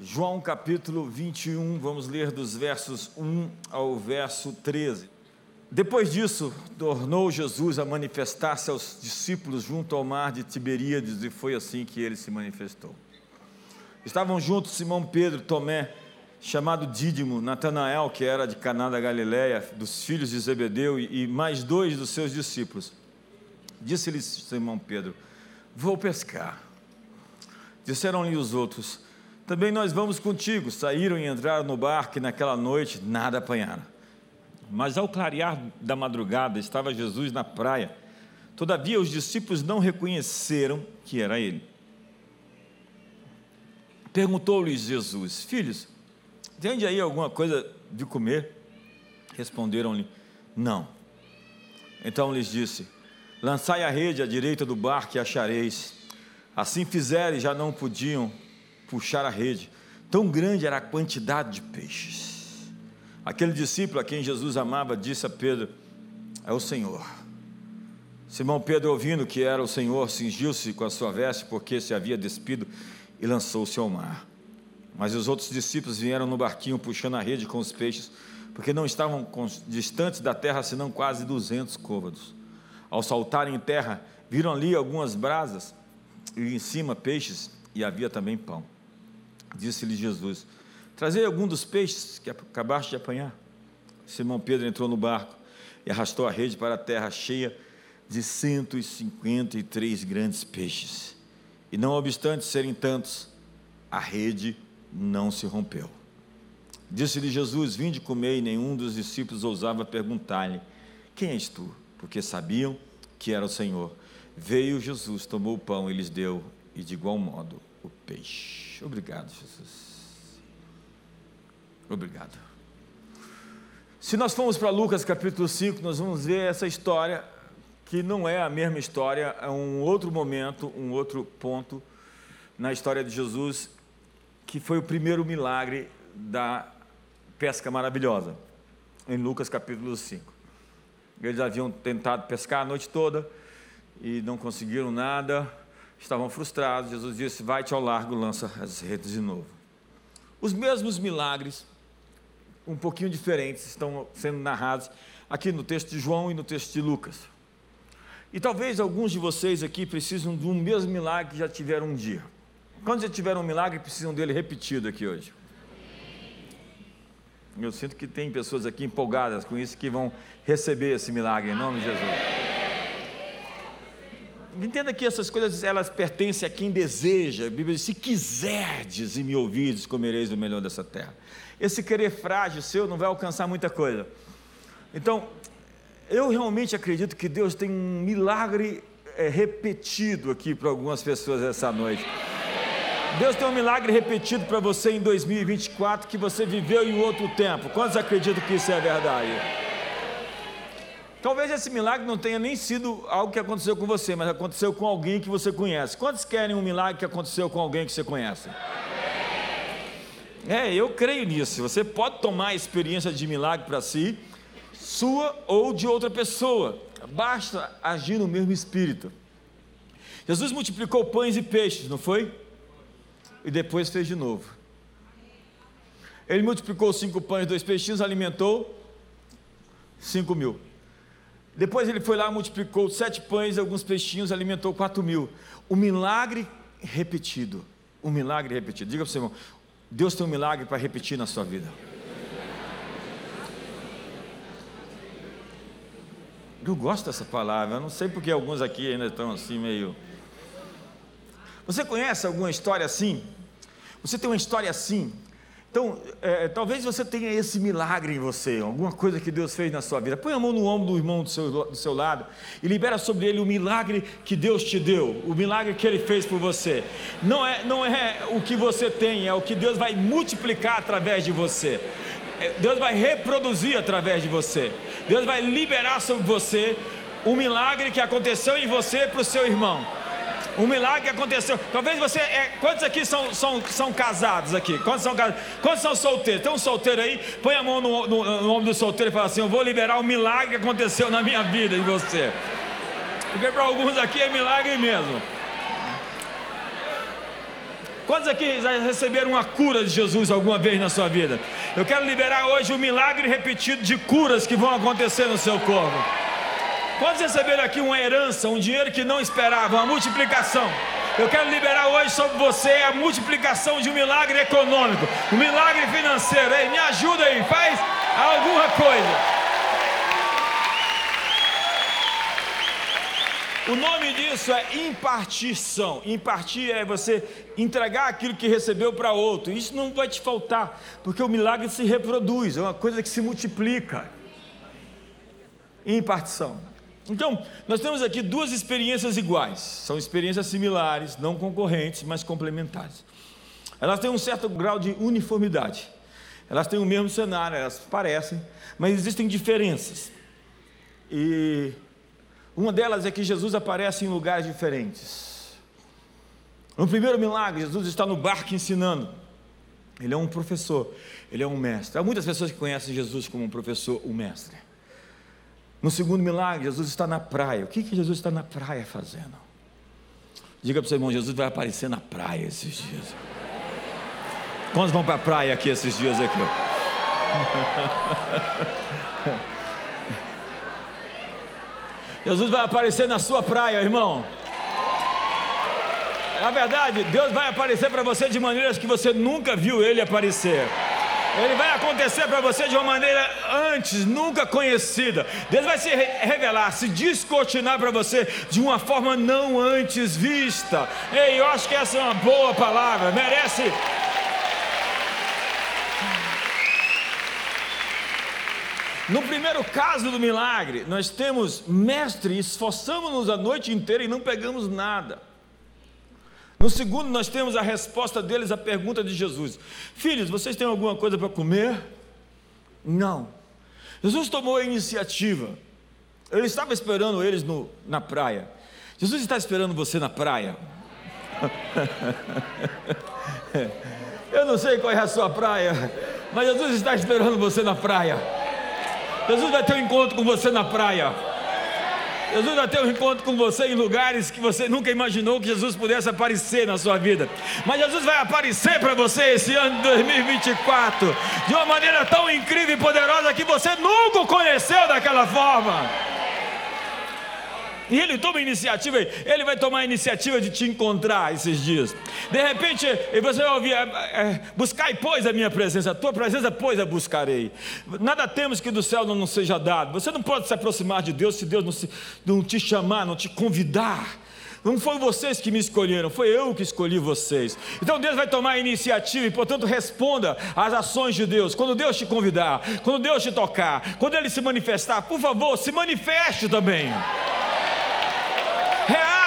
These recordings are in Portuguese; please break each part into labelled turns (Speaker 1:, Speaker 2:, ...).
Speaker 1: João capítulo 21, vamos ler dos versos 1 ao verso 13. Depois disso, tornou Jesus a manifestar-se aos discípulos junto ao mar de Tiberíades, e foi assim que ele se manifestou. Estavam juntos Simão Pedro, Tomé, chamado Dídimo, Natanael, que era de Caná da Galiléia, dos filhos de Zebedeu, e mais dois dos seus discípulos. Disse-lhes Simão Pedro: Vou pescar. Disseram-lhe os outros: também nós vamos contigo. Saíram e entraram no barco e naquela noite nada apanharam. Mas ao clarear da madrugada estava Jesus na praia. Todavia os discípulos não reconheceram que era ele. Perguntou-lhes Jesus: Filhos, tem aí alguma coisa de comer? Responderam-lhe: Não. Então lhes disse: Lançai a rede à direita do barco e achareis. Assim fizeram e já não podiam puxar a rede. Tão grande era a quantidade de peixes. Aquele discípulo a quem Jesus amava disse a Pedro: É o Senhor. Simão Pedro, ouvindo que era o Senhor, cingiu-se com a sua veste, porque se havia despido, e lançou-se ao mar. Mas os outros discípulos vieram no barquinho puxando a rede com os peixes, porque não estavam distantes da terra senão quase duzentos côvados. Ao saltarem em terra, viram ali algumas brasas e em cima peixes, e havia também pão. Disse-lhe Jesus: Trazei algum dos peixes que acabaste de apanhar. Simão Pedro entrou no barco e arrastou a rede para a terra cheia de 153 grandes peixes. E não obstante serem tantos, a rede não se rompeu. Disse-lhe Jesus: Vinde comer, e nenhum dos discípulos ousava perguntar-lhe: Quem és tu? Porque sabiam que era o Senhor. Veio Jesus, tomou o pão e lhes deu, e de igual modo o peixe. Obrigado, Jesus. Obrigado. Se nós formos para Lucas capítulo 5, nós vamos ver essa história, que não é a mesma história, é um outro momento, um outro ponto na história de Jesus, que foi o primeiro milagre da pesca maravilhosa, em Lucas capítulo 5. Eles haviam tentado pescar a noite toda e não conseguiram nada estavam frustrados. Jesus disse: Vai-te ao largo, lança as redes de novo. Os mesmos milagres, um pouquinho diferentes, estão sendo narrados aqui no texto de João e no texto de Lucas. E talvez alguns de vocês aqui precisam um mesmo milagre que já tiveram um dia. Quando já tiveram um milagre, precisam dele repetido aqui hoje. Eu sinto que tem pessoas aqui empolgadas com isso que vão receber esse milagre em nome de Jesus. Entenda que essas coisas elas pertencem a quem deseja. A Bíblia diz: se quiserdes e me ouvirdes, comereis o melhor dessa terra. Esse querer frágil seu não vai alcançar muita coisa. Então, eu realmente acredito que Deus tem um milagre é, repetido aqui para algumas pessoas essa noite. Deus tem um milagre repetido para você em 2024 que você viveu em outro tempo. Quantos acreditam que isso é verdade? Talvez esse milagre não tenha nem sido algo que aconteceu com você, mas aconteceu com alguém que você conhece. Quantos querem um milagre que aconteceu com alguém que você conhece? É, eu creio nisso. Você pode tomar a experiência de milagre para si, sua ou de outra pessoa. Basta agir no mesmo espírito. Jesus multiplicou pães e peixes, não foi? E depois fez de novo. Ele multiplicou cinco pães e dois peixinhos, alimentou cinco mil. Depois ele foi lá, multiplicou sete pães e alguns peixinhos, alimentou quatro mil. O milagre repetido. O milagre repetido. Diga para o seu irmão: Deus tem um milagre para repetir na sua vida. Eu gosto dessa palavra, eu não sei porque alguns aqui ainda estão assim meio. Você conhece alguma história assim? Você tem uma história assim? Então, é, talvez você tenha esse milagre em você, alguma coisa que Deus fez na sua vida. Põe a mão no ombro do irmão do seu, do seu lado e libera sobre ele o milagre que Deus te deu, o milagre que ele fez por você. Não é, não é o que você tem, é o que Deus vai multiplicar através de você. É, Deus vai reproduzir através de você. Deus vai liberar sobre você o milagre que aconteceu em você para o seu irmão. Um milagre aconteceu. Talvez você. É, quantos aqui são, são, são casados aqui? Quantos são casados? Quantos são solteiros? Tem um solteiro aí? Põe a mão no, no, no ombro do solteiro e fala assim: Eu vou liberar o milagre que aconteceu na minha vida em você. Porque para alguns aqui é milagre mesmo. Quantos aqui já receberam uma cura de Jesus alguma vez na sua vida? Eu quero liberar hoje um milagre repetido de curas que vão acontecer no seu corpo. Quantos receberam aqui uma herança, um dinheiro que não esperavam, uma multiplicação? Eu quero liberar hoje sobre você a multiplicação de um milagre econômico, um milagre financeiro. Ei, me ajuda aí, faz alguma coisa. O nome disso é impartição. Impartir é você entregar aquilo que recebeu para outro. Isso não vai te faltar, porque o milagre se reproduz, é uma coisa que se multiplica. Impartição. Então, nós temos aqui duas experiências iguais. São experiências similares, não concorrentes, mas complementares. Elas têm um certo grau de uniformidade. Elas têm o mesmo cenário, elas parecem, mas existem diferenças. E uma delas é que Jesus aparece em lugares diferentes. No primeiro milagre, Jesus está no barco ensinando. Ele é um professor, ele é um mestre. Há muitas pessoas que conhecem Jesus como um professor, um mestre. No segundo milagre, Jesus está na praia. O que, que Jesus está na praia fazendo? Diga para o seu irmão: Jesus vai aparecer na praia esses dias. Quantos vão para a praia aqui esses dias aqui? Jesus vai aparecer na sua praia, irmão. Na verdade, Deus vai aparecer para você de maneiras que você nunca viu Ele aparecer. Ele vai acontecer para você de uma maneira antes, nunca conhecida. Deus vai se revelar, se descortinar para você de uma forma não antes vista. Ei, eu acho que essa é uma boa palavra, merece No primeiro caso do milagre, nós temos mestre, esforçamos-nos a noite inteira e não pegamos nada. No segundo, nós temos a resposta deles à pergunta de Jesus: Filhos, vocês têm alguma coisa para comer? Não. Jesus tomou a iniciativa. Ele estava esperando eles no, na praia. Jesus está esperando você na praia. Eu não sei qual é a sua praia, mas Jesus está esperando você na praia. Jesus vai ter um encontro com você na praia. Jesus vai ter um encontro com você em lugares que você nunca imaginou que Jesus pudesse aparecer na sua vida. Mas Jesus vai aparecer para você esse ano de 2024 de uma maneira tão incrível e poderosa que você nunca o conheceu daquela forma. E ele toma iniciativa, ele vai tomar a iniciativa de te encontrar esses dias. De repente, você vai ouvir: é, é, buscai, pois, a minha presença, a tua presença, pois, a buscarei. Nada temos que do céu não nos seja dado. Você não pode se aproximar de Deus se Deus não, se, não te chamar, não te convidar. Não foi vocês que me escolheram, foi eu que escolhi vocês. Então Deus vai tomar a iniciativa e, portanto, responda às ações de Deus. Quando Deus te convidar, quando Deus te tocar, quando Ele se manifestar, por favor, se manifeste também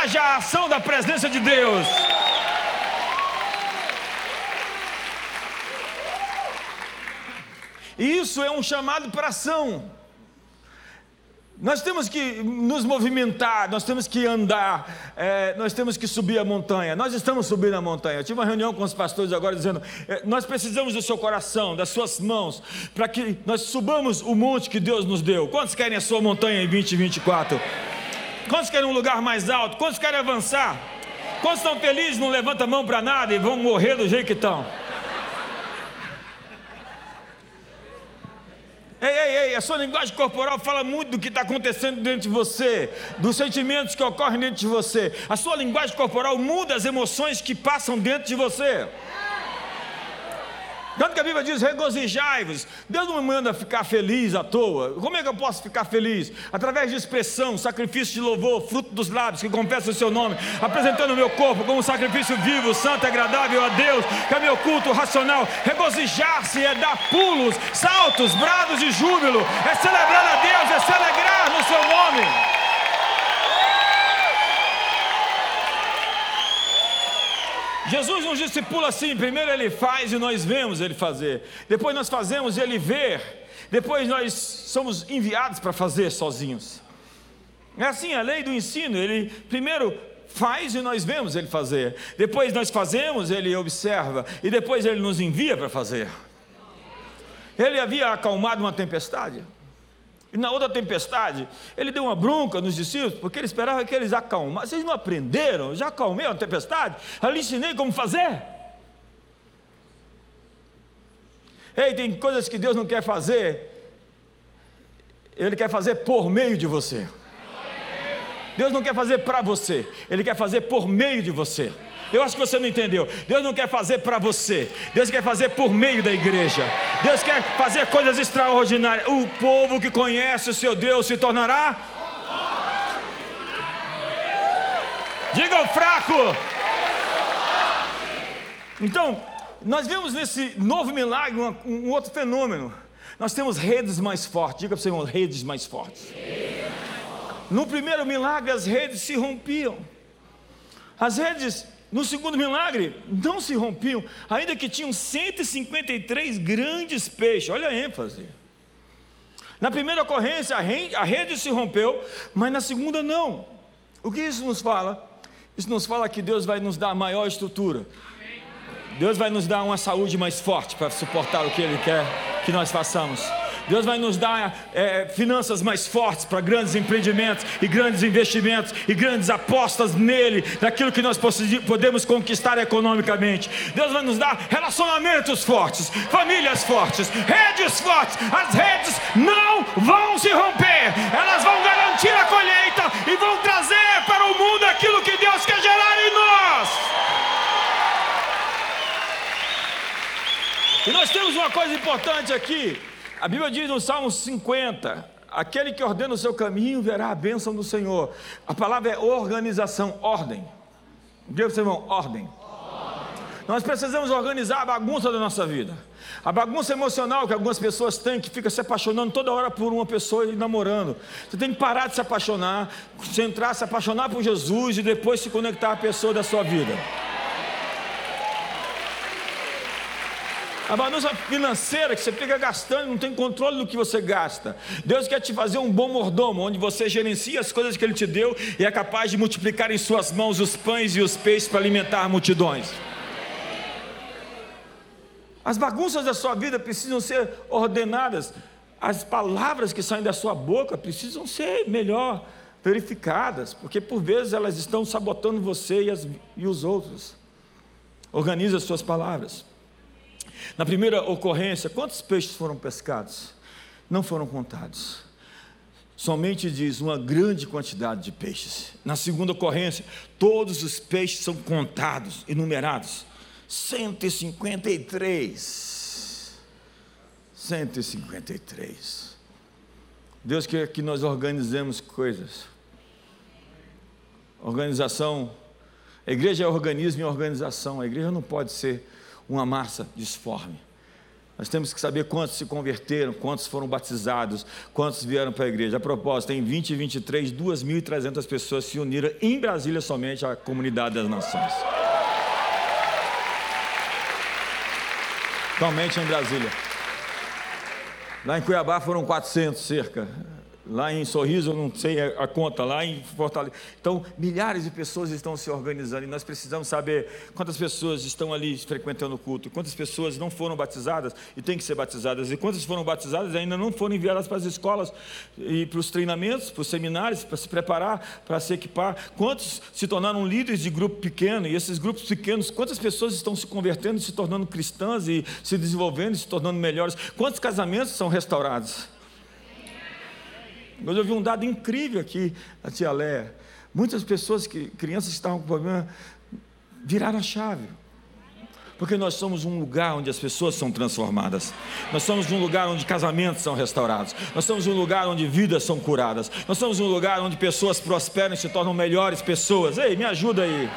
Speaker 1: reaja à ação da presença de Deus. Isso é um chamado para ação. Nós temos que nos movimentar, nós temos que andar, é, nós temos que subir a montanha. Nós estamos subindo a montanha. Eu tive uma reunião com os pastores agora dizendo: é, nós precisamos do seu coração, das suas mãos, para que nós subamos o monte que Deus nos deu. Quantos querem a sua montanha em 2024? Quantos querem um lugar mais alto? Quantos querem avançar? Quantos estão felizes, não levantam a mão para nada e vão morrer do jeito que estão? Ei, ei, ei, a sua linguagem corporal fala muito do que está acontecendo dentro de você, dos sentimentos que ocorrem dentro de você. A sua linguagem corporal muda as emoções que passam dentro de você. Tanto que a Bíblia diz: regozijai-vos. Deus não me manda ficar feliz à toa. Como é que eu posso ficar feliz? Através de expressão, sacrifício de louvor, fruto dos lábios que confessa o seu nome, apresentando o meu corpo como um sacrifício vivo, santo agradável a Deus, que é meu culto racional. Regozijar-se é dar pulos, saltos, brados de júbilo, é celebrar a Deus, é celebrar no seu nome. Jesus nos discipula assim: primeiro ele faz e nós vemos ele fazer, depois nós fazemos ele vê, depois nós somos enviados para fazer sozinhos. É assim a lei do ensino: ele primeiro faz e nós vemos ele fazer, depois nós fazemos, ele observa, e depois ele nos envia para fazer. Ele havia acalmado uma tempestade. E na outra tempestade, ele deu uma bronca nos discípulos, porque ele esperava que eles acalmassem. Vocês não aprenderam? Já acalmei a tempestade? Já lhe ensinei como fazer? Ei, tem coisas que Deus não quer fazer, Ele quer fazer por meio de você. Deus não quer fazer para você, Ele quer fazer por meio de você. Eu acho que você não entendeu. Deus não quer fazer para você, Deus quer fazer por meio da igreja. Deus quer fazer coisas extraordinárias. O povo que conhece o seu Deus se tornará. Diga o fraco. Então, nós vemos nesse novo milagre um, um outro fenômeno. Nós temos redes mais fortes. Diga para você, redes mais fortes. No primeiro milagre, as redes se rompiam. As redes, no segundo milagre, não se rompiam, ainda que tinham 153 grandes peixes. Olha a ênfase. Na primeira ocorrência, a rede se rompeu, mas na segunda, não. O que isso nos fala? Isso nos fala que Deus vai nos dar maior estrutura. Deus vai nos dar uma saúde mais forte para suportar o que Ele quer que nós façamos. Deus vai nos dar é, finanças mais fortes para grandes empreendimentos e grandes investimentos e grandes apostas nele, daquilo que nós podemos conquistar economicamente. Deus vai nos dar relacionamentos fortes, famílias fortes, redes fortes. As redes não vão se romper, elas vão garantir a colheita e vão trazer para o mundo aquilo que Deus quer gerar em nós. E nós temos uma coisa importante aqui. A Bíblia diz no Salmo 50: aquele que ordena o seu caminho verá a bênção do Senhor. A palavra é organização, ordem. Diga para irmão, ordem. Nós precisamos organizar a bagunça da nossa vida. A bagunça emocional que algumas pessoas têm, que fica se apaixonando toda hora por uma pessoa e namorando. Você tem que parar de se apaixonar, centrar, se apaixonar por Jesus e depois se conectar à pessoa da sua vida. A bagunça financeira que você fica gastando, não tem controle do que você gasta. Deus quer te fazer um bom mordomo, onde você gerencia as coisas que Ele te deu e é capaz de multiplicar em suas mãos os pães e os peixes para alimentar multidões. As bagunças da sua vida precisam ser ordenadas. As palavras que saem da sua boca precisam ser melhor verificadas, porque por vezes elas estão sabotando você e, as, e os outros. Organize as suas palavras. Na primeira ocorrência, quantos peixes foram pescados? Não foram contados. Somente diz uma grande quantidade de peixes. Na segunda ocorrência, todos os peixes são contados e numerados. 153. 153. Deus quer que nós organizemos coisas. Organização. A igreja é organismo e organização. A igreja não pode ser uma massa disforme. Nós temos que saber quantos se converteram, quantos foram batizados, quantos vieram para a igreja. A propósito, em 2023, 2.300 pessoas se uniram em Brasília somente à comunidade das nações. Somente em Brasília. Lá em Cuiabá foram 400 cerca lá em Sorriso, eu não sei a conta, lá em Fortaleza. Então, milhares de pessoas estão se organizando e nós precisamos saber quantas pessoas estão ali frequentando o culto, quantas pessoas não foram batizadas e têm que ser batizadas, e quantas foram batizadas ainda não foram enviadas para as escolas e para os treinamentos, para os seminários, para se preparar, para se equipar. Quantos se tornaram líderes de grupo pequeno e esses grupos pequenos, quantas pessoas estão se convertendo, se tornando cristãs e se desenvolvendo, se tornando melhores? Quantos casamentos são restaurados? Mas eu vi um dado incrível aqui na Tia Léa. Muitas pessoas, que, crianças que estavam com problema, viraram a chave. Porque nós somos um lugar onde as pessoas são transformadas. Nós somos um lugar onde casamentos são restaurados. Nós somos um lugar onde vidas são curadas. Nós somos um lugar onde pessoas prosperam e se tornam melhores pessoas. Ei, me ajuda aí.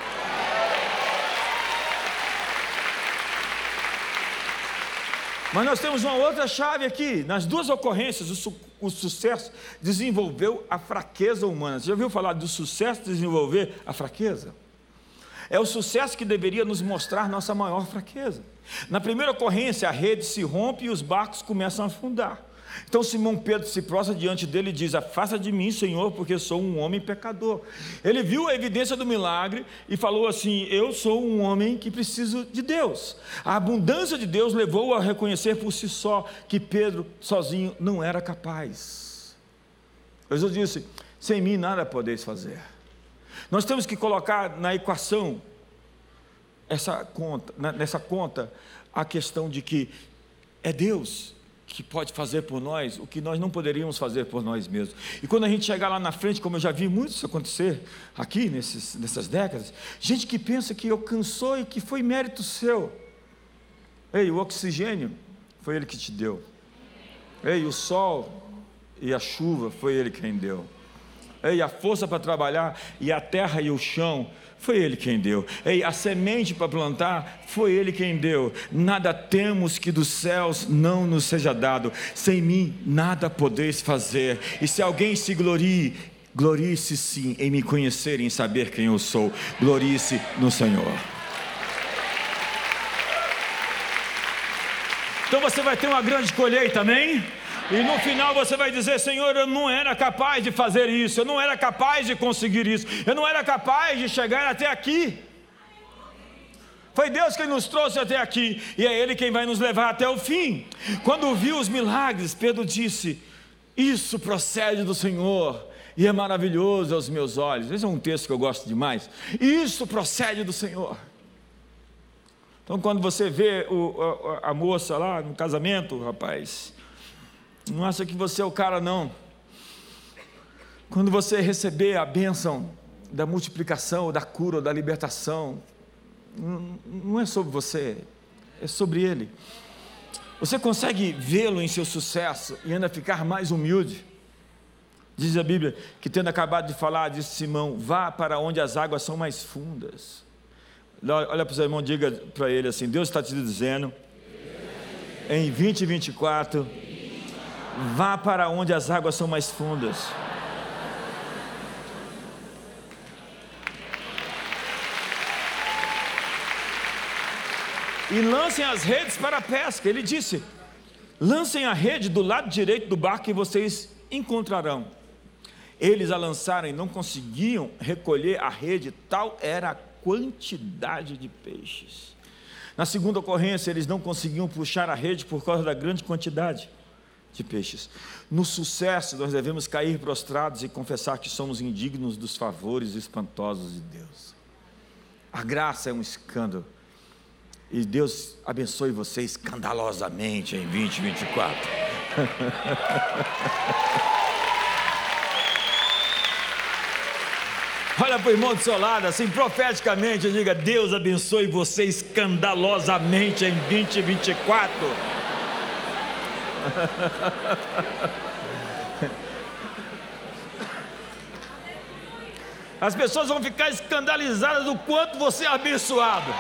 Speaker 1: Mas nós temos uma outra chave aqui. Nas duas ocorrências, o, su o, sucesso desenvolveu a fraqueza humana. Você já ouviu falar do sucesso desenvolver a fraqueza? É o sucesso que deveria nos mostrar nossa maior fraqueza. Na primeira ocorrência, a rede se rompe e os barcos começam a afundar. Então Simão Pedro se prostra diante dele e diz: Afasta de mim, Senhor, porque sou um homem pecador. Ele viu a evidência do milagre e falou assim: Eu sou um homem que preciso de Deus. A abundância de Deus levou-o a reconhecer por si só que Pedro sozinho não era capaz. Jesus disse: Sem mim nada podeis fazer. Nós temos que colocar na equação essa conta, nessa conta a questão de que é Deus que pode fazer por nós o que nós não poderíamos fazer por nós mesmos. E quando a gente chegar lá na frente, como eu já vi muito isso acontecer aqui nesses, nessas décadas, gente que pensa que alcançou e que foi mérito seu. Ei, o oxigênio foi ele que te deu. Ei, o sol e a chuva foi ele quem deu. Ei, a força para trabalhar e a terra e o chão foi Ele quem deu. Ei, a semente para plantar, foi Ele quem deu. Nada temos que dos céus não nos seja dado. Sem mim, nada podeis fazer. E se alguém se glorie, glorie-se sim em me conhecer e em saber quem eu sou. Glorie-se no Senhor. Então você vai ter uma grande colheita, amém? E no final você vai dizer: Senhor, eu não era capaz de fazer isso, eu não era capaz de conseguir isso, eu não era capaz de chegar até aqui. Foi Deus quem nos trouxe até aqui, e é Ele quem vai nos levar até o fim. Quando viu os milagres, Pedro disse: Isso procede do Senhor, e é maravilhoso aos meus olhos. Esse é um texto que eu gosto demais. Isso procede do Senhor. Então, quando você vê o, a, a moça lá no casamento, rapaz, não acha que você é o cara, não. Quando você receber a bênção da multiplicação, da cura, da libertação, não é sobre você, é sobre Ele. Você consegue vê-lo em seu sucesso e ainda ficar mais humilde? Diz a Bíblia que, tendo acabado de falar, disse Simão: vá para onde as águas são mais fundas. Olha para o seu irmão, diga para ele assim: Deus está te dizendo, em 2024 Vá para onde as águas são mais fundas. E lancem as redes para a pesca. Ele disse: lancem a rede do lado direito do barco e vocês encontrarão. Eles a lançaram e não conseguiam recolher a rede, tal era a quantidade de peixes. Na segunda ocorrência, eles não conseguiam puxar a rede por causa da grande quantidade de peixes. No sucesso, nós devemos cair prostrados e confessar que somos indignos dos favores espantosos de Deus. A graça é um escândalo. E Deus abençoe você escandalosamente em 2024. Olha para o irmão do seu lado, assim, profeticamente, diga: Deus abençoe você escandalosamente em 2024. As pessoas vão ficar escandalizadas do quanto você é abençoado.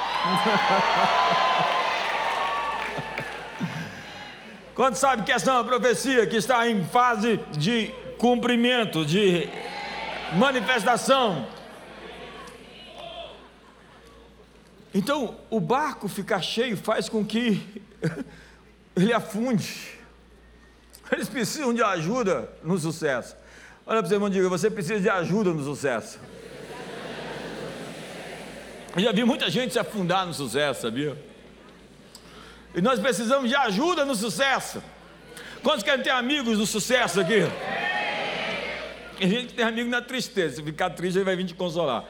Speaker 1: Quando sabe que essa é uma profecia que está em fase de cumprimento, de manifestação. Então, o barco ficar cheio faz com que ele afunde. Eles precisam de ajuda no sucesso. Olha para seu irmão e diga: você precisa de ajuda no sucesso. Eu já vi muita gente se afundar no sucesso, sabia? E nós precisamos de ajuda no sucesso. Quantos querem ter amigos no sucesso aqui? Tem gente que tem amigo na tristeza. Se ficar triste, ele vai vir te consolar.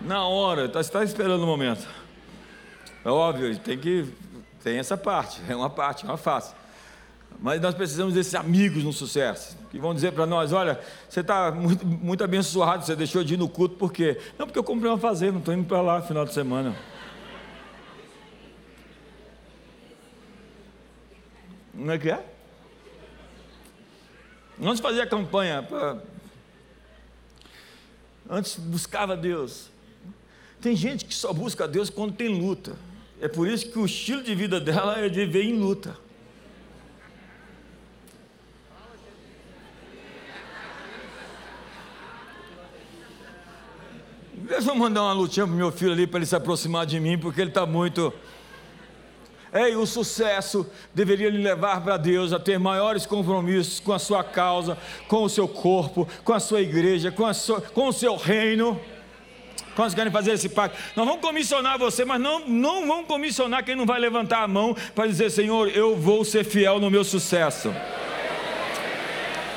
Speaker 1: Na hora, está tá esperando o momento. É óbvio, tem que. Tem essa parte, é uma parte, é uma face. Mas nós precisamos desses amigos no sucesso, que vão dizer para nós: olha, você está muito, muito abençoado, você deixou de ir no culto, por quê? Não, porque eu comprei uma fazenda, não estou indo para lá no final de semana. Não é que é? Antes fazia campanha, pra... antes buscava Deus. Tem gente que só busca Deus quando tem luta. É por isso que o estilo de vida dela é de viver em luta. Eu mandar uma lutinha para meu filho ali para ele se aproximar de mim, porque ele está muito. Ei, o sucesso deveria lhe levar para Deus a ter maiores compromissos com a sua causa, com o seu corpo, com a sua igreja, com, sua, com o seu reino. Quantos querem fazer esse pacto? Nós vamos comissionar você, mas não, não vamos comissionar quem não vai levantar a mão para dizer: Senhor, eu vou ser fiel no meu sucesso.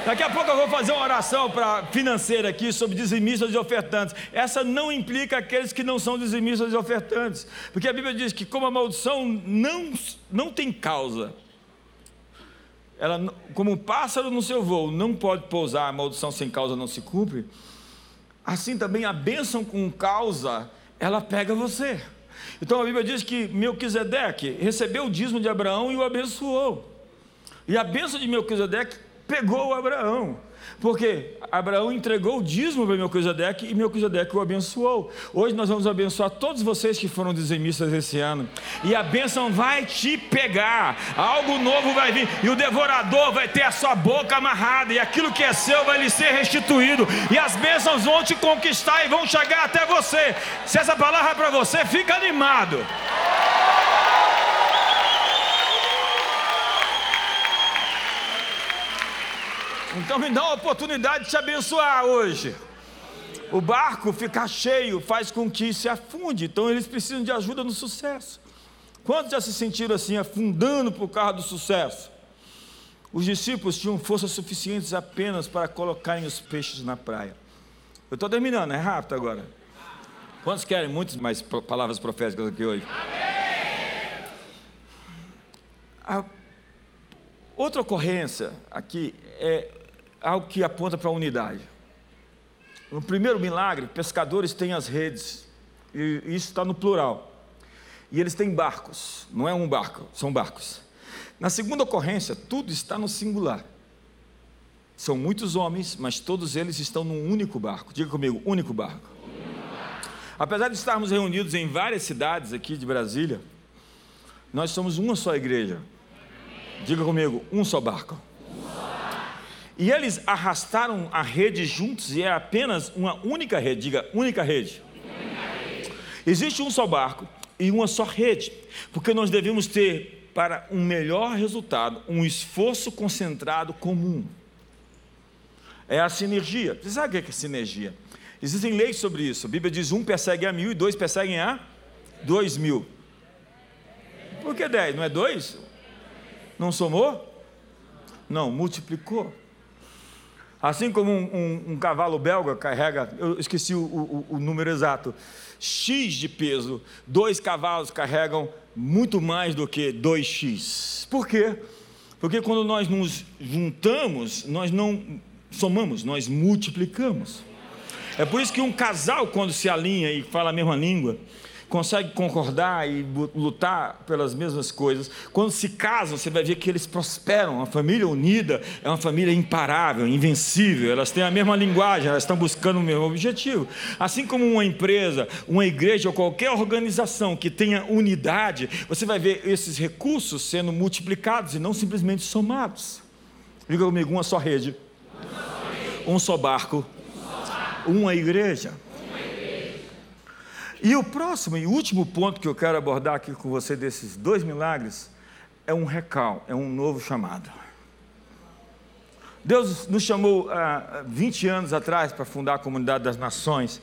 Speaker 1: Daqui a pouco eu vou fazer uma oração para financeira aqui sobre dizimistas e ofertantes. Essa não implica aqueles que não são dizimistas e ofertantes, porque a Bíblia diz que como a maldição não, não tem causa, ela, como um pássaro no seu voo, não pode pousar, a maldição sem causa não se cumpre, assim também a bênção com causa, ela pega você. Então a Bíblia diz que Melquisedeque recebeu o dízimo de Abraão e o abençoou. E a bênção de Melquisedeque pegou Abraão. Porque Abraão entregou o dízimo para Melquisedeque e Melquisedeque o abençoou. Hoje nós vamos abençoar todos vocês que foram dizimistas esse ano. E a bênção vai te pegar. Algo novo vai vir. E o devorador vai ter a sua boca amarrada. E aquilo que é seu vai lhe ser restituído. E as bênçãos vão te conquistar e vão chegar até você. Se essa palavra é para você, fica animado. Então me dá uma oportunidade de te abençoar hoje. O barco ficar cheio faz com que se afunde, então eles precisam de ajuda no sucesso. Quantos já se sentiram assim, afundando por causa do sucesso? Os discípulos tinham forças suficientes apenas para colocarem os peixes na praia. Eu estou terminando, é rápido agora. Quantos querem muitas mais palavras proféticas aqui hoje? A outra ocorrência aqui é algo que aponta para a unidade. No primeiro milagre, pescadores têm as redes, e isso está no plural. E eles têm barcos, não é um barco, são barcos. Na segunda ocorrência, tudo está no singular. São muitos homens, mas todos eles estão num único barco. Diga comigo, único barco. Apesar de estarmos reunidos em várias cidades aqui de Brasília, nós somos uma só igreja. Diga comigo, um só barco. E eles arrastaram a rede juntos e é apenas uma única rede. Diga, única rede. única rede. Existe um só barco e uma só rede, porque nós devemos ter para um melhor resultado um esforço concentrado comum. É a sinergia. Você sabe o que é sinergia? Existem leis sobre isso. A Bíblia diz: um persegue a mil e dois perseguem a dois mil. Por que dez? Não é dois? Não somou? Não, multiplicou. Assim como um, um, um cavalo belga carrega, eu esqueci o, o, o número exato, X de peso, dois cavalos carregam muito mais do que 2x. Por quê? Porque quando nós nos juntamos, nós não somamos, nós multiplicamos. É por isso que um casal, quando se alinha e fala a mesma língua, consegue concordar e lutar pelas mesmas coisas. Quando se casam, você vai ver que eles prosperam. Uma família unida é uma família imparável, invencível. Elas têm a mesma linguagem, elas estão buscando o mesmo objetivo. Assim como uma empresa, uma igreja ou qualquer organização que tenha unidade, você vai ver esses recursos sendo multiplicados e não simplesmente somados. Diga comigo, uma só rede, um só barco, uma igreja. E o próximo e último ponto que eu quero abordar aqui com você desses dois milagres é um recal, é um novo chamado. Deus nos chamou há 20 anos atrás para fundar a comunidade das nações.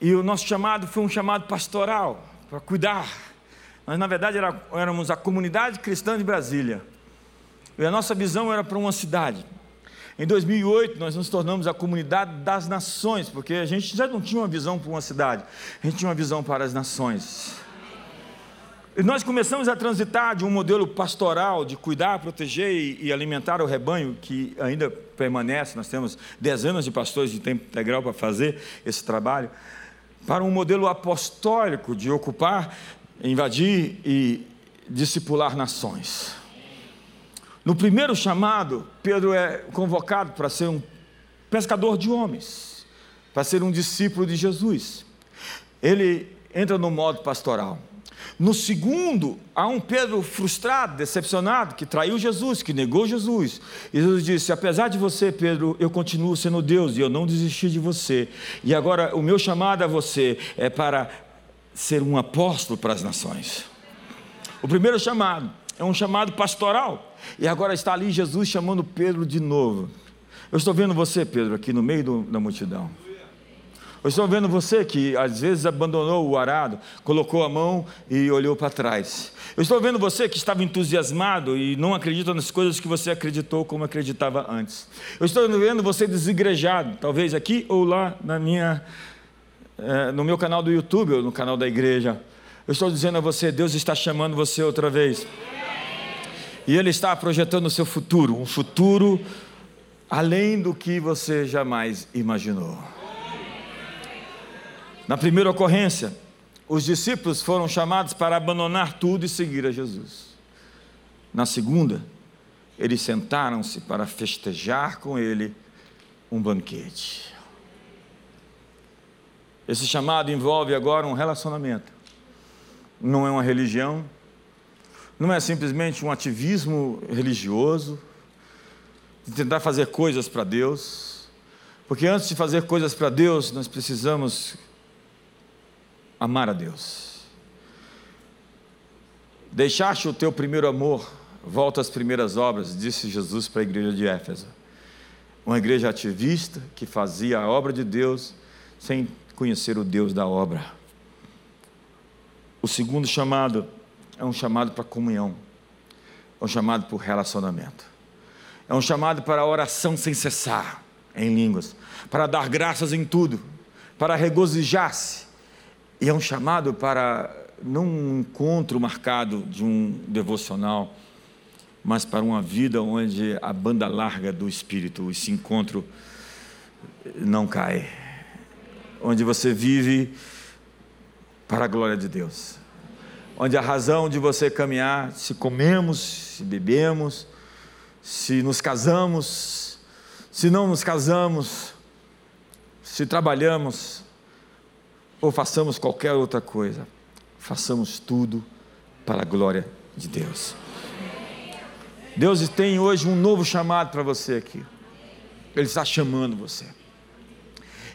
Speaker 1: E o nosso chamado foi um chamado pastoral, para cuidar. Nós, na verdade, éramos a comunidade cristã de Brasília. E a nossa visão era para uma cidade. Em 2008, nós nos tornamos a comunidade das nações, porque a gente já não tinha uma visão para uma cidade, a gente tinha uma visão para as nações. E nós começamos a transitar de um modelo pastoral, de cuidar, proteger e, alimentar o rebanho, que ainda permanece, nós temos dezenas de pastores de tempo integral para fazer esse trabalho, para um modelo apostólico de ocupar, invadir e discipular nações. No primeiro chamado, Pedro é convocado para ser um pescador de homens, para ser um discípulo de Jesus. Ele entra no modo pastoral. No segundo, há um Pedro frustrado, decepcionado, que traiu Jesus, que negou Jesus. Jesus disse: Apesar de você, Pedro, eu continuo sendo Deus e eu não desisti de você. E agora o meu chamado a você é para ser um apóstolo para as nações. O primeiro chamado é um chamado pastoral. E agora está ali Jesus chamando Pedro de novo. Eu estou vendo você, Pedro, aqui no meio do, da multidão. Eu estou vendo você que às vezes abandonou o arado, colocou a mão e olhou para trás. Eu estou vendo você que estava entusiasmado e não acredita nas coisas que você acreditou como acreditava antes. Eu estou vendo você desigrejado, talvez aqui ou lá na minha, é, no meu canal do YouTube ou no canal da igreja. Eu estou dizendo a você, Deus está chamando você outra vez. E Ele está projetando o seu futuro, um futuro além do que você jamais imaginou. Na primeira ocorrência, os discípulos foram chamados para abandonar tudo e seguir a Jesus. Na segunda, eles sentaram-se para festejar com ele um banquete. Esse chamado envolve agora um relacionamento. Não é uma religião, não é simplesmente um ativismo religioso, de tentar fazer coisas para Deus, porque antes de fazer coisas para Deus, nós precisamos amar a Deus. Deixaste o teu primeiro amor, volta às primeiras obras, disse Jesus para a igreja de Éfeso. Uma igreja ativista que fazia a obra de Deus sem conhecer o Deus da obra. O segundo chamado é um chamado para comunhão, é um chamado para relacionamento, é um chamado para oração sem cessar em línguas, para dar graças em tudo, para regozijar-se, e é um chamado para não um encontro marcado de um devocional, mas para uma vida onde a banda larga do Espírito, esse encontro não cai, onde você vive para a glória de Deus onde a razão de você caminhar, se comemos, se bebemos, se nos casamos, se não nos casamos, se trabalhamos ou façamos qualquer outra coisa, façamos tudo para a glória de Deus. Deus tem hoje um novo chamado para você aqui. Ele está chamando você.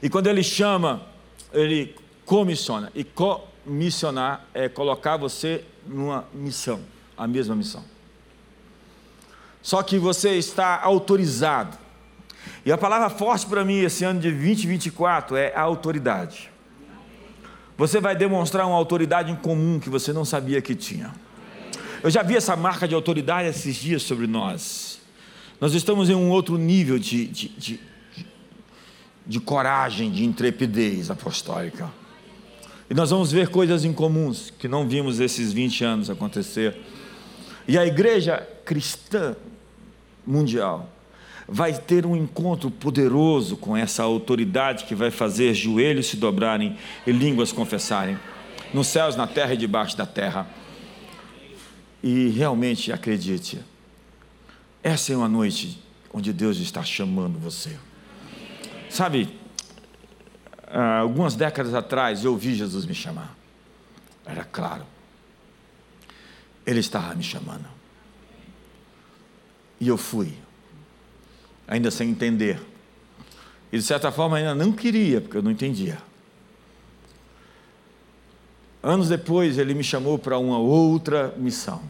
Speaker 1: E quando Ele chama, Ele comissiona. E co missionar é colocar você numa missão, a mesma missão. Só que você está autorizado. E a palavra forte para mim esse ano de 2024 é a autoridade. Você vai demonstrar uma autoridade em comum que você não sabia que tinha. Eu já vi essa marca de autoridade esses dias sobre nós. Nós estamos em um outro nível de, de, de, de coragem, de intrepidez apostólica. E nós vamos ver coisas incomuns que não vimos esses 20 anos acontecer. E a igreja cristã mundial vai ter um encontro poderoso com essa autoridade que vai fazer joelhos se dobrarem e línguas confessarem, nos céus, na terra e debaixo da terra. E realmente acredite, essa é uma noite onde Deus está chamando você. Sabe, ah, algumas décadas atrás, eu ouvi Jesus me chamar. Era claro. Ele estava me chamando. E eu fui, ainda sem entender. E de certa forma ainda não queria, porque eu não entendia. Anos depois, ele me chamou para uma outra missão.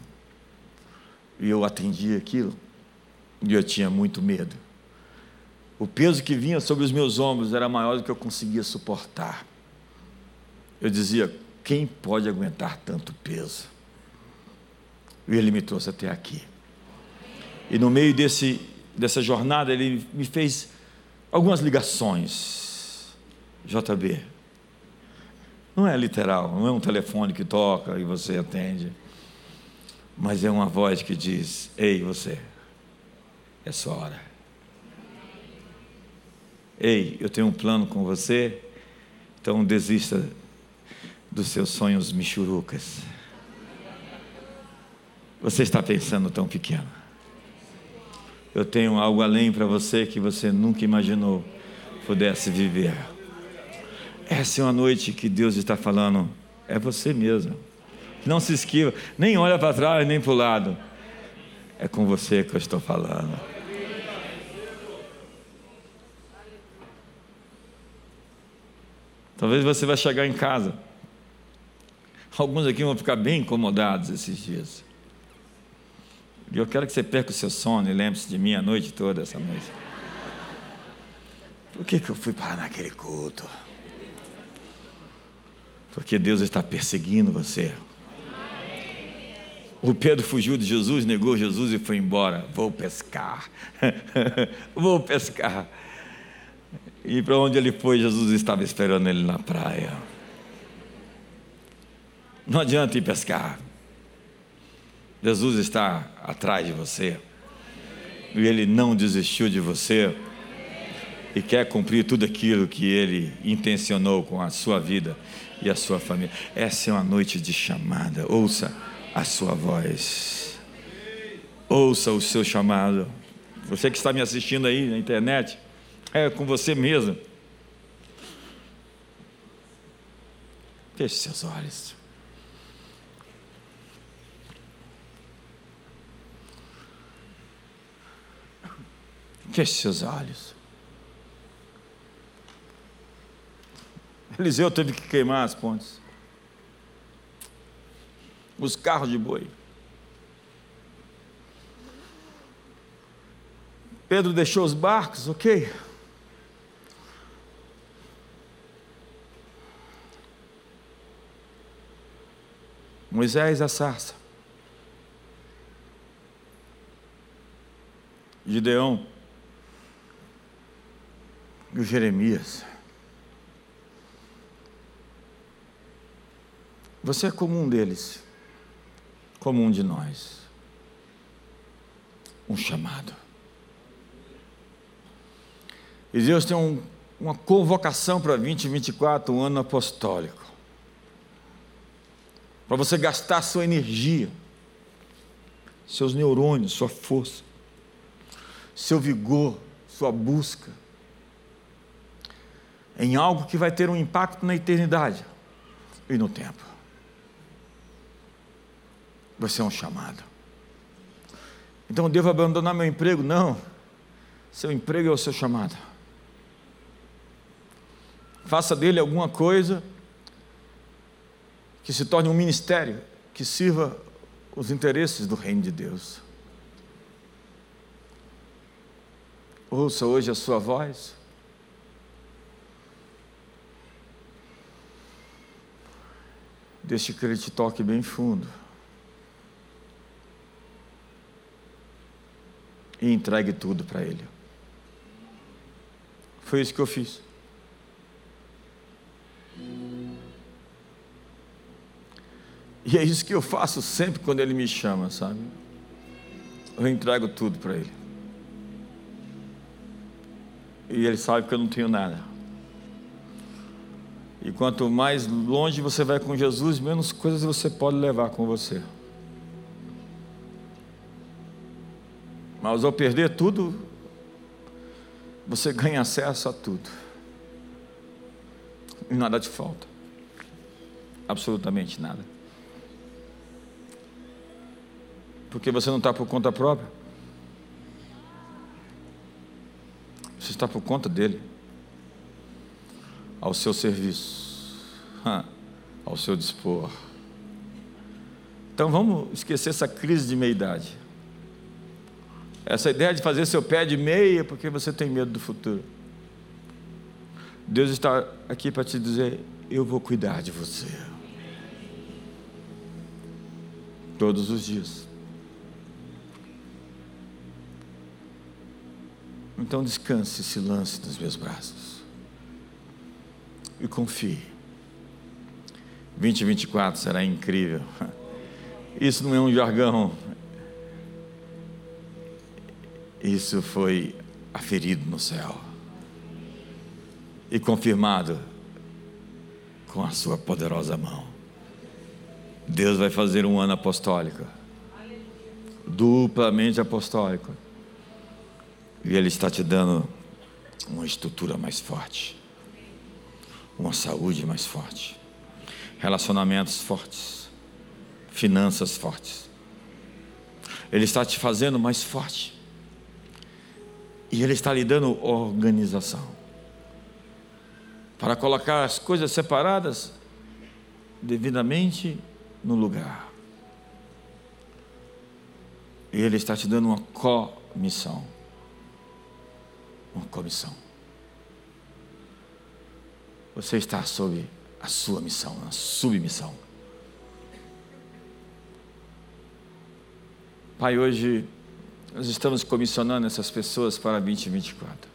Speaker 1: E eu atendi aquilo. E eu tinha muito medo. O peso que vinha sobre os meus ombros era maior do que eu conseguia suportar. Eu dizia: quem pode aguentar tanto peso? E ele me trouxe até aqui. E no meio desse, dessa jornada, ele me fez algumas ligações. JB. Não é literal, não é um telefone que toca e você atende. Mas é uma voz que diz: Ei, você, é sua hora. Ei, eu tenho um plano com você, então desista dos seus sonhos michurucas. Você está pensando tão pequeno. Eu tenho algo além para você que você nunca imaginou pudesse viver. Essa é uma noite que Deus está falando, é você mesmo. Não se esquiva, nem olha para trás nem para o lado. É com você que eu estou falando. Talvez você vai chegar em casa. Alguns aqui vão ficar bem incomodados esses dias. E eu quero que você perca o seu sono e lembre-se de mim a noite toda, essa noite. Por que, que eu fui parar naquele culto? Porque Deus está perseguindo você. O Pedro fugiu de Jesus, negou Jesus e foi embora. Vou pescar. Vou pescar. E para onde ele foi, Jesus estava esperando ele na praia. Não adianta ir pescar. Jesus está atrás de você. E Ele não desistiu de você. E quer cumprir tudo aquilo que Ele intencionou com a sua vida e a sua família. Essa é uma noite de chamada. Ouça a sua voz. Ouça o seu chamado. Você que está me assistindo aí na internet, é com você mesmo. Feche seus olhos. Feche seus olhos. Eliseu teve que queimar as pontes. Os carros de boi. Pedro deixou os barcos, ok? Moisés a sarça. Gideão e Jeremias. Você é como um deles, como um de nós. Um chamado. E Deus tem um, uma convocação para 2024, um ano apostólico. Para você gastar sua energia, seus neurônios, sua força, seu vigor, sua busca, em algo que vai ter um impacto na eternidade e no tempo. Você é um chamado. Então eu devo abandonar meu emprego? Não. Seu emprego é o seu chamado. Faça dele alguma coisa que se torne um ministério que sirva os interesses do reino de Deus. Ouça hoje a sua voz. Deixe que ele te toque bem fundo. E entregue tudo para ele. Foi isso que eu fiz. E é isso que eu faço sempre quando ele me chama, sabe? Eu entrego tudo para ele. E ele sabe que eu não tenho nada. E quanto mais longe você vai com Jesus, menos coisas você pode levar com você. Mas ao perder tudo, você ganha acesso a tudo. E nada te falta. Absolutamente nada. Porque você não está por conta própria. Você está por conta dele ao seu serviço, ao seu dispor. Então vamos esquecer essa crise de meia-idade. Essa ideia de fazer seu pé de meia porque você tem medo do futuro. Deus está aqui para te dizer: eu vou cuidar de você. Todos os dias. Então descanse, se lance nos meus braços e confie. 2024 será incrível. Isso não é um jargão. Isso foi aferido no céu e confirmado com a sua poderosa mão. Deus vai fazer um ano apostólico, duplamente apostólico, e Ele está te dando uma estrutura mais forte uma saúde mais forte, relacionamentos fortes, finanças fortes. Ele está te fazendo mais forte. E Ele está lhe dando organização. Para colocar as coisas separadas devidamente no lugar. E Ele está te dando uma comissão. Uma comissão. Você está sob a sua missão, a submissão. Pai, hoje nós estamos comissionando essas pessoas para 2024.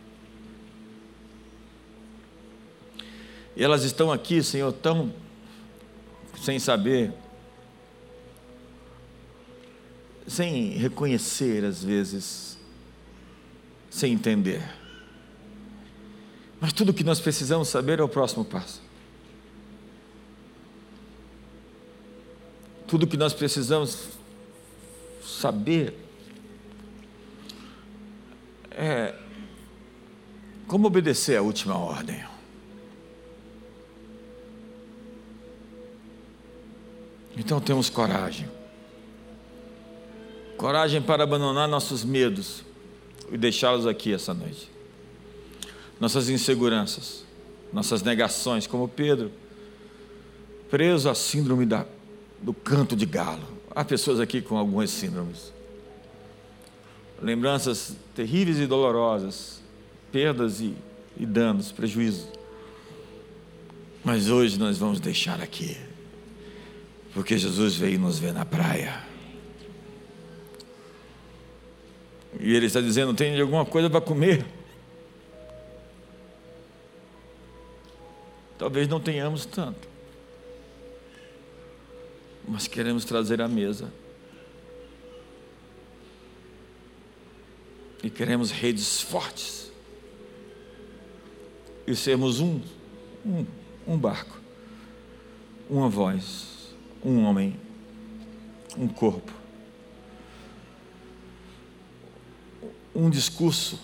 Speaker 1: E elas estão aqui, Senhor, tão sem saber sem reconhecer às vezes, sem entender. Mas tudo o que nós precisamos saber é o próximo passo. Tudo o que nós precisamos saber é como obedecer à última ordem. Então temos coragem. Coragem para abandonar nossos medos e deixá-los aqui essa noite. Nossas inseguranças, nossas negações, como Pedro, preso à síndrome da, do canto de galo. Há pessoas aqui com algumas síndromes. Lembranças terríveis e dolorosas, perdas e, e danos, prejuízos. Mas hoje nós vamos deixar aqui, porque Jesus veio nos ver na praia. E ele está dizendo: tem alguma coisa para comer? Talvez não tenhamos tanto, mas queremos trazer à mesa. E queremos redes fortes. E sermos um, um, um barco, uma voz, um homem, um corpo. um discurso,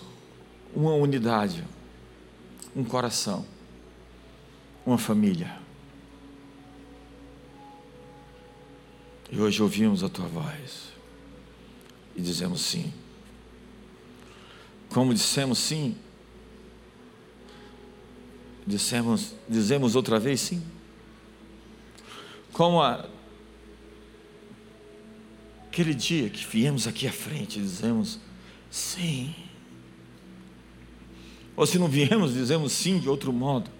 Speaker 1: uma unidade, um coração, uma família. E hoje ouvimos a tua voz e dizemos sim. Como dissemos sim, dissemos, dizemos outra vez sim. Como a, aquele dia que viemos aqui à frente, dizemos Sim. Ou se não viemos, dizemos sim de outro modo.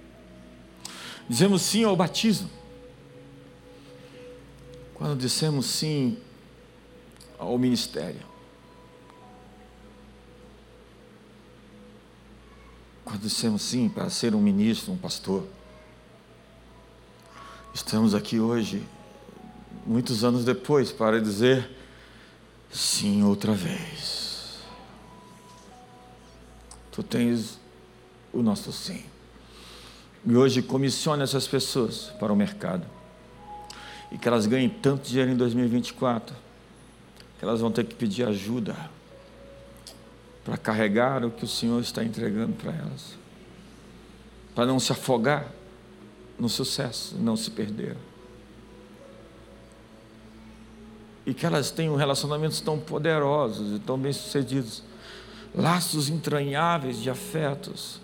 Speaker 1: Dizemos sim ao batismo. Quando dissemos sim ao ministério. Quando dissemos sim para ser um ministro, um pastor. Estamos aqui hoje, muitos anos depois, para dizer sim outra vez. Tu tens o nosso sim. E hoje comissione essas pessoas para o mercado. E que elas ganhem tanto dinheiro em 2024, que elas vão ter que pedir ajuda para carregar o que o Senhor está entregando para elas. Para não se afogar no sucesso, não se perder. E que elas tenham relacionamentos tão poderosos e tão bem-sucedidos laços entranháveis de afetos,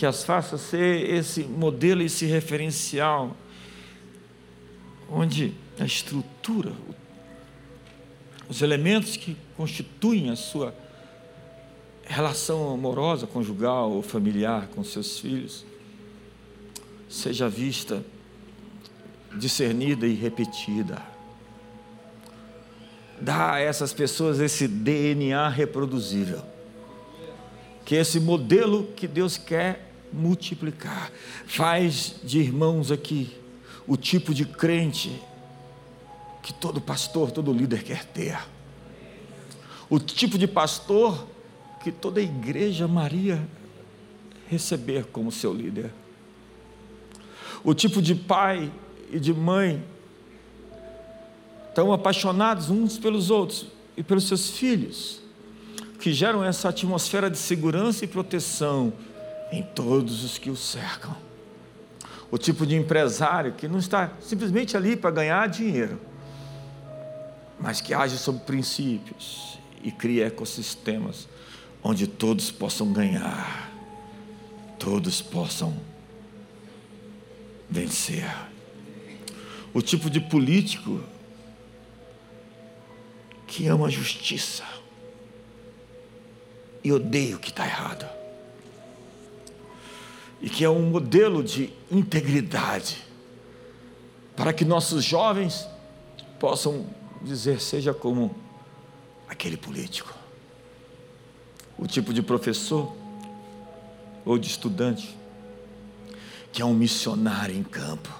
Speaker 1: que as faça ser esse modelo, esse referencial, onde a estrutura, os elementos que constituem a sua relação amorosa, conjugal ou familiar com seus filhos, seja vista, discernida e repetida dá a essas pessoas esse DNA reproduzível. Que esse modelo que Deus quer multiplicar. Faz de irmãos aqui o tipo de crente que todo pastor, todo líder quer ter. O tipo de pastor que toda igreja Maria receber como seu líder. O tipo de pai e de mãe tão apaixonados uns pelos outros e pelos seus filhos, que geram essa atmosfera de segurança e proteção em todos os que o cercam. O tipo de empresário que não está simplesmente ali para ganhar dinheiro, mas que age sob princípios e cria ecossistemas onde todos possam ganhar, todos possam vencer. O tipo de político que ama a justiça e odeia o que está errado, e que é um modelo de integridade, para que nossos jovens possam dizer: seja como aquele político, o tipo de professor ou de estudante, que é um missionário em campo,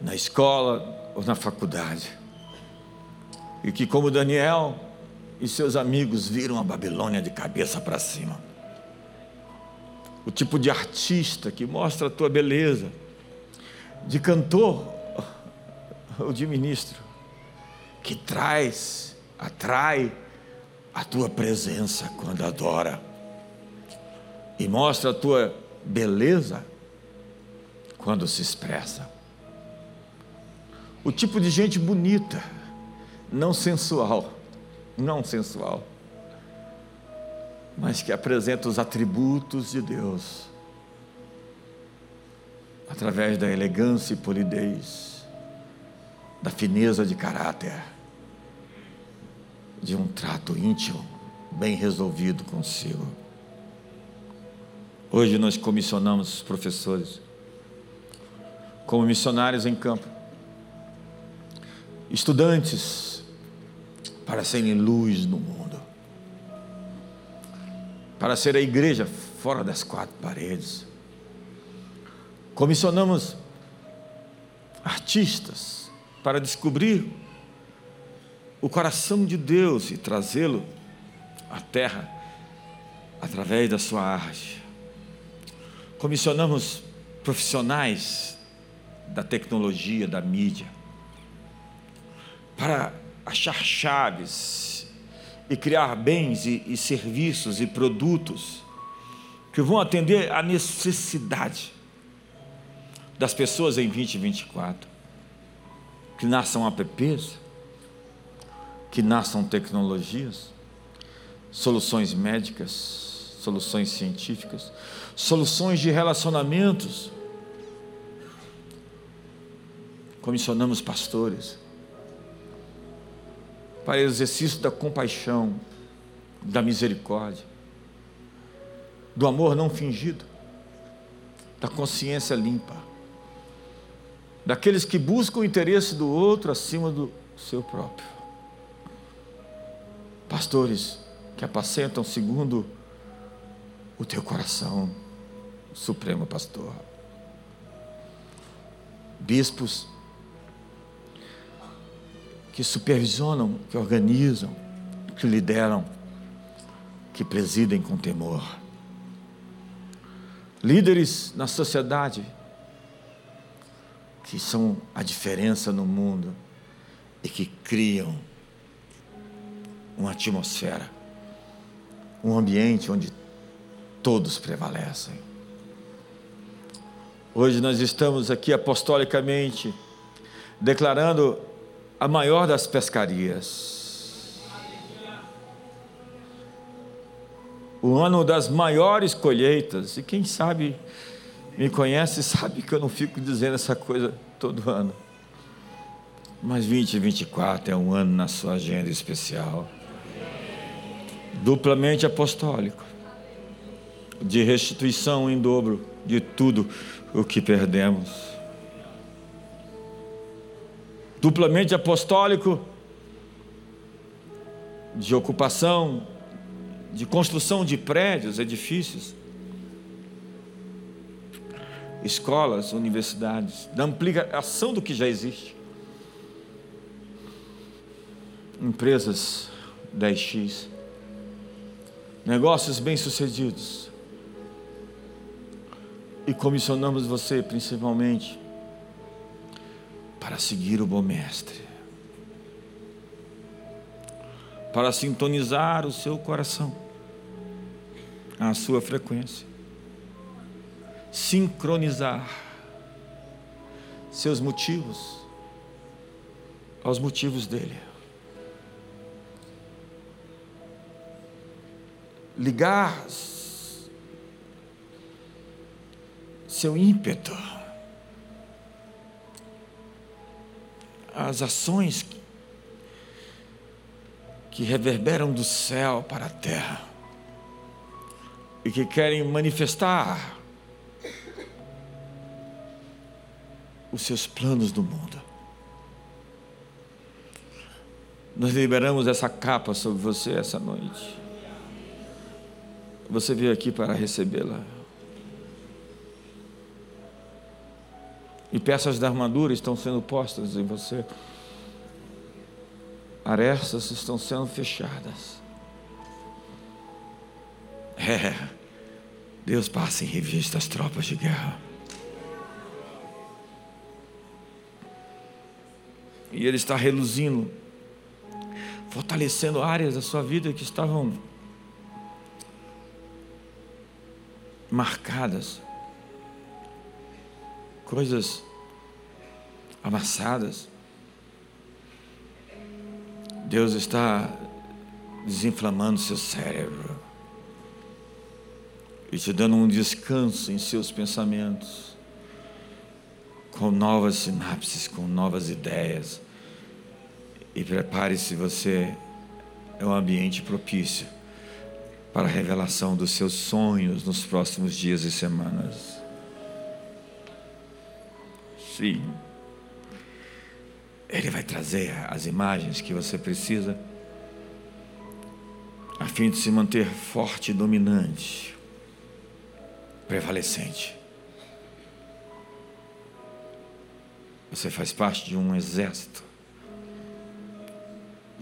Speaker 1: na escola ou na faculdade E que, como Daniel e seus amigos, viram a Babilônia de cabeça para cima. O tipo de artista que mostra a tua beleza, de cantor ou de ministro, que traz, atrai a tua presença quando adora e mostra a tua beleza quando se expressa. O tipo de gente bonita, não sensual, não sensual, mas que apresenta os atributos de Deus através da elegância e polidez, da fineza de caráter, de um trato íntimo, bem resolvido consigo. Hoje nós comissionamos os professores como missionários em campo, estudantes para serem luz no mundo, para ser a igreja fora das quatro paredes. Comissionamos artistas para descobrir o coração de Deus e trazê-lo à terra através da sua arte. Comissionamos profissionais da tecnologia, da mídia, para achar chaves e criar bens e, e serviços e produtos que vão atender à necessidade das pessoas em 2024. Que nasçam apps, que nasçam tecnologias, soluções médicas, soluções científicas, soluções de relacionamentos. Comissionamos pastores para exercício da compaixão, da misericórdia, do amor não fingido, da consciência limpa, daqueles que buscam o interesse do outro acima do seu próprio. Pastores que apacentam segundo o teu coração Supremo Pastor. Bispos que supervisionam, que organizam, que lideram, que presidem com temor. Líderes na sociedade que são a diferença no mundo e que criam uma atmosfera, um ambiente onde todos prevalecem. Hoje nós estamos aqui apostolicamente declarando a maior das pescarias. O ano das maiores colheitas. E quem sabe, me conhece, sabe que eu não fico dizendo essa coisa todo ano. Mas 2024 é um ano na sua agenda especial. Duplamente apostólico. De restituição em dobro de tudo o que perdemos. Duplamente apostólico, de ocupação, de construção de prédios, edifícios, escolas, universidades, da ampliação do que já existe. Empresas 10x, negócios bem-sucedidos e comissionamos você principalmente para seguir o bom mestre, para sintonizar o seu coração, a sua frequência, sincronizar seus motivos aos motivos dele. Ligar seu ímpeto, as ações que reverberam do céu para a terra e que querem manifestar os seus planos do mundo. Nós liberamos essa capa sobre você essa noite. Você veio aqui para recebê-la. E peças da armadura estão sendo postas em você. arestas estão sendo fechadas. É, Deus passa em revista as tropas de guerra. E Ele está reluzindo, fortalecendo áreas da sua vida que estavam marcadas, coisas amassadas. Deus está desinflamando seu cérebro e te dando um descanso em seus pensamentos, com novas sinapses, com novas ideias. E prepare-se, você é um ambiente propício para a revelação dos seus sonhos nos próximos dias e semanas. Sim. Ele vai trazer as imagens que você precisa a fim de se manter forte e dominante, prevalecente. Você faz parte de um exército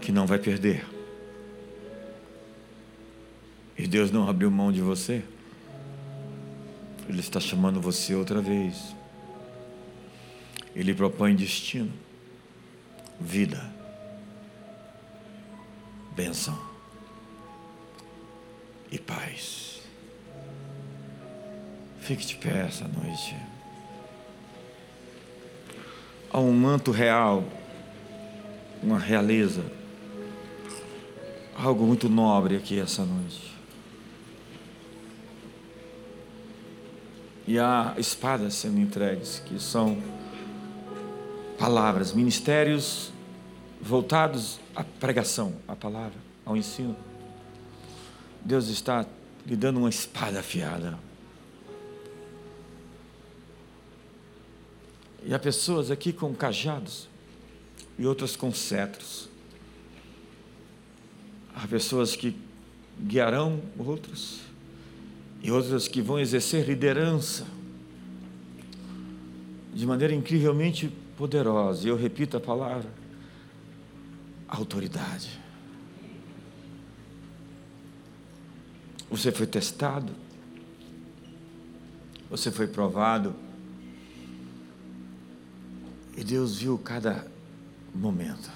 Speaker 1: que não vai perder. E Deus não abriu mão de você. Ele está chamando você outra vez. Ele propõe destino, vida, bênção e paz. Fique de pé essa noite. Há um manto real, uma realeza, algo muito nobre aqui essa noite. e há espadas sendo entregues, que são palavras, ministérios voltados à pregação, à palavra, ao ensino. Deus está lhe dando uma espada afiada. E há pessoas aqui com cajados e outras com cetros. Há pessoas que guiarão outros e outras que vão exercer liderança de maneira incrivelmente poderosa. E eu repito a palavra: autoridade. Você foi testado, você foi provado, e Deus viu cada momento.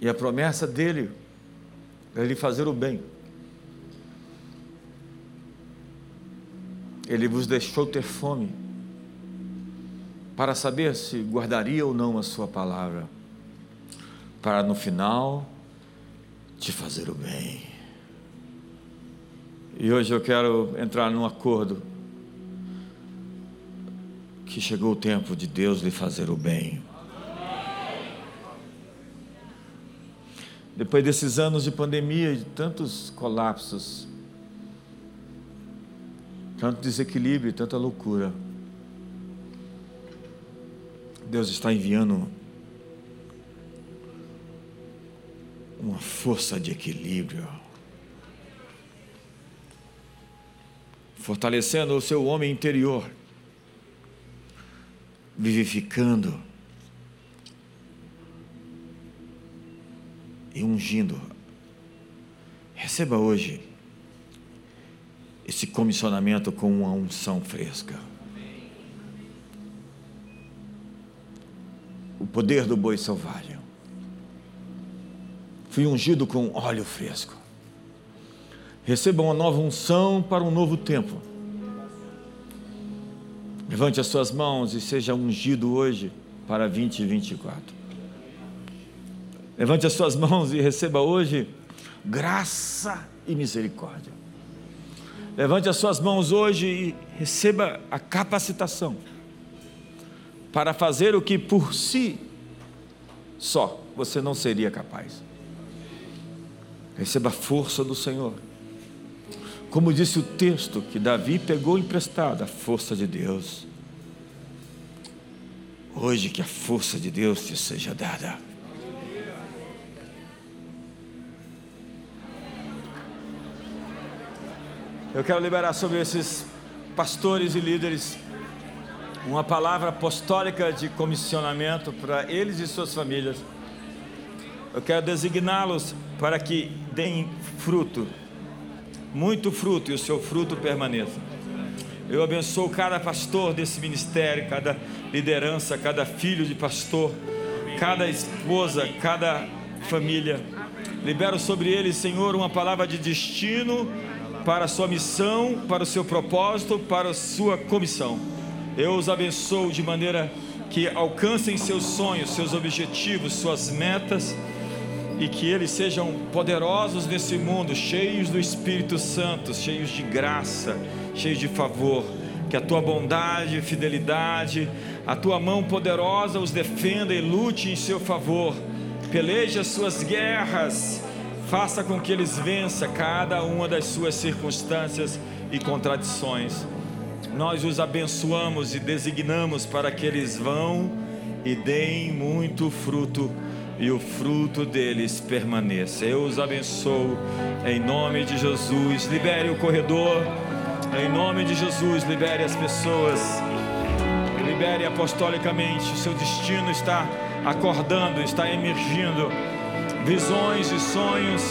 Speaker 1: E a promessa dele é lhe fazer o bem. Ele vos deixou ter fome, para saber se guardaria ou não a sua palavra, para no final te fazer o bem. E hoje eu quero entrar num acordo que chegou o tempo de Deus lhe fazer o bem. Depois desses anos de pandemia de tantos colapsos, tanto desequilíbrio, tanta loucura. Deus está enviando uma força de equilíbrio, fortalecendo o seu homem interior, vivificando e ungindo. Receba hoje esse comissionamento com uma unção fresca. Poder do boi selvagem. Fui ungido com óleo fresco. Receba uma nova unção para um novo tempo. Levante as suas mãos e seja ungido hoje para 2024. Levante as suas mãos e receba hoje graça e misericórdia. Levante as suas mãos hoje e receba a capacitação para fazer o que por si só você não seria capaz. Receba a força do Senhor. Como disse o texto que Davi pegou emprestado, a força de Deus. Hoje que a força de Deus te seja dada. Eu quero liberar sobre esses pastores e líderes uma palavra apostólica de comissionamento para eles e suas famílias. Eu quero designá-los para que deem fruto, muito fruto, e o seu fruto permaneça. Eu abençoo cada pastor desse ministério, cada liderança, cada filho de pastor, cada esposa, cada família. Libero sobre eles, Senhor, uma palavra de destino para a sua missão, para o seu propósito, para a sua comissão. Eu os abençoo de maneira que alcancem seus sonhos, seus objetivos, suas metas e que eles sejam poderosos nesse mundo, cheios do Espírito Santo, cheios de graça cheios de favor. Que a tua bondade fidelidade, a tua mão poderosa os defenda e lute em seu favor. Peleje as suas guerras, faça com que eles vençam cada uma das suas circunstâncias e contradições. Nós os abençoamos e designamos para que eles vão e deem muito fruto e o fruto deles permaneça. Eu os abençoo em nome de Jesus. Libere o corredor. Em nome de Jesus, libere as pessoas. Libere apostolicamente. O seu destino está acordando, está emergindo. Visões e sonhos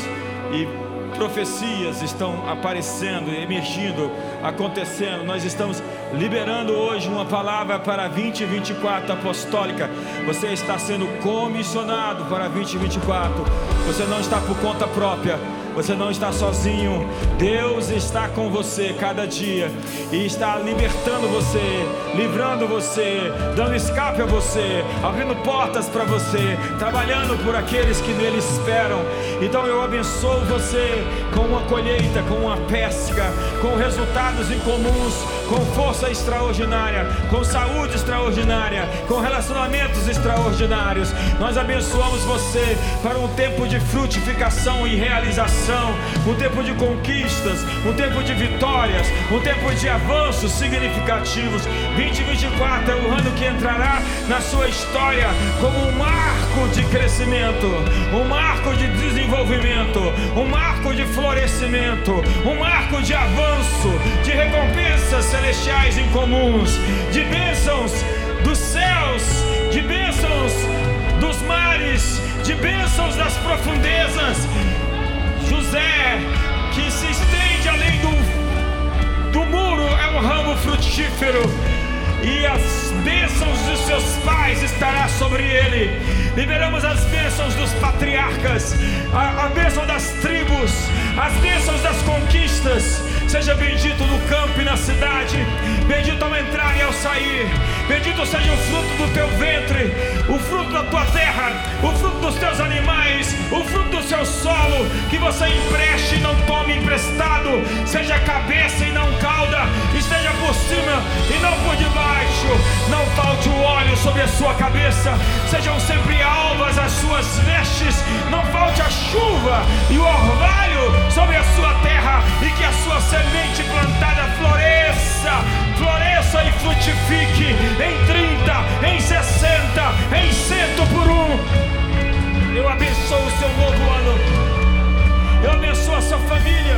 Speaker 1: e profecias estão aparecendo, emergindo, acontecendo. Nós estamos liberando hoje uma palavra para 2024 apostólica. Você está sendo comissionado para 2024. Você não está por conta própria. Você não está sozinho. Deus está com você cada dia e está libertando você, livrando você, dando escape a você, abrindo portas para você, trabalhando por aqueles que nele esperam. Então eu abençoo você com uma colheita, com uma pesca, com resultados incomuns, com força extraordinária, com saúde extraordinária, com relacionamentos extraordinários. Nós abençoamos você para um tempo de frutificação e realização, um tempo de conquistas, um tempo de vitórias, um tempo de avanços significativos. 2024 é o ano que entrará na sua história como um marco de crescimento, um marco de desenvolvimento, um marco de florescimento, um marco de avanço, de recompensas celestiais incomuns, de bênçãos dos céus, de bênçãos dos mares, de bênçãos das profundezas. José, que se estende além do, do muro, é um ramo frutífero e as bênçãos dos seus pais estará sobre ele. Liberamos as bênçãos dos patriarcas, a, a bênção das tribos, as bênçãos das conquistas. Seja bendito no campo e na cidade, bendito ao entrar e ao sair. Bendito seja o fruto do teu ventre, o fruto da tua terra, o fruto dos teus animais, o fruto do seu solo, que você empreste e não tome emprestado, seja cabeça e não cauda, esteja por cima e não por debaixo. Não falte o óleo sobre a sua cabeça, sejam sempre alvas as suas vestes, não falte a chuva e o orvalho sobre a sua terra, e que a sua semente plantada floresça, floresça e frutifique em 30, em 60, em cento por um. Eu abençoo o seu novo ano. Eu abençoo a sua família.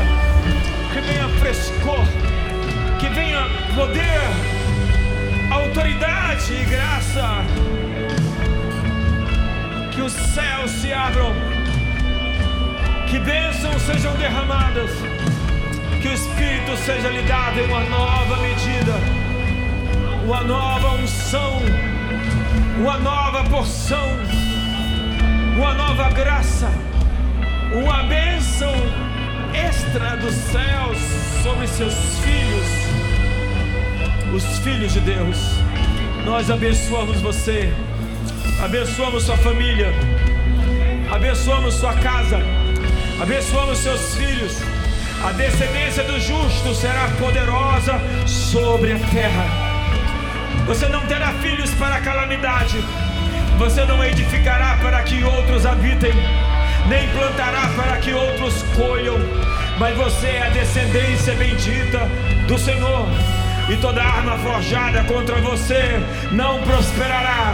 Speaker 1: Que venha frescor, que venha poder, autoridade e graça. Que os céus se abram, que bênçãos sejam derramadas que o Espírito seja lhe dado em uma nova medida, uma nova unção, uma nova porção, uma nova graça, uma bênção extra dos céus sobre seus filhos, os filhos de Deus. Nós abençoamos você, abençoamos sua família, abençoamos sua casa, abençoamos seus filhos a descendência do justo será poderosa sobre a terra. Você não terá filhos para a calamidade. Você não edificará para que outros habitem, nem plantará para que outros colham. Mas você é a descendência bendita do Senhor. E toda arma forjada contra você não prosperará.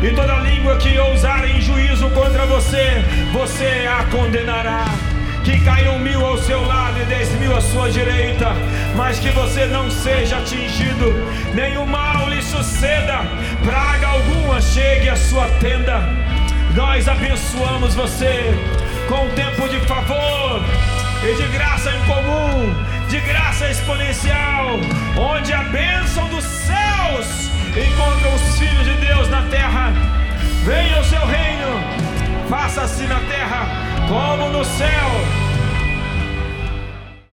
Speaker 1: E toda língua que ousar em juízo contra você, você a condenará que caiam mil ao seu lado e dez mil à sua direita, mas que você não seja atingido, nenhum mal lhe suceda, praga alguma chegue à sua tenda. Nós abençoamos você com um tempo de favor e de graça em comum, de graça exponencial, onde a bênção dos céus encontra os filhos de Deus na terra. Venha o seu reino, faça-se na terra como no céu.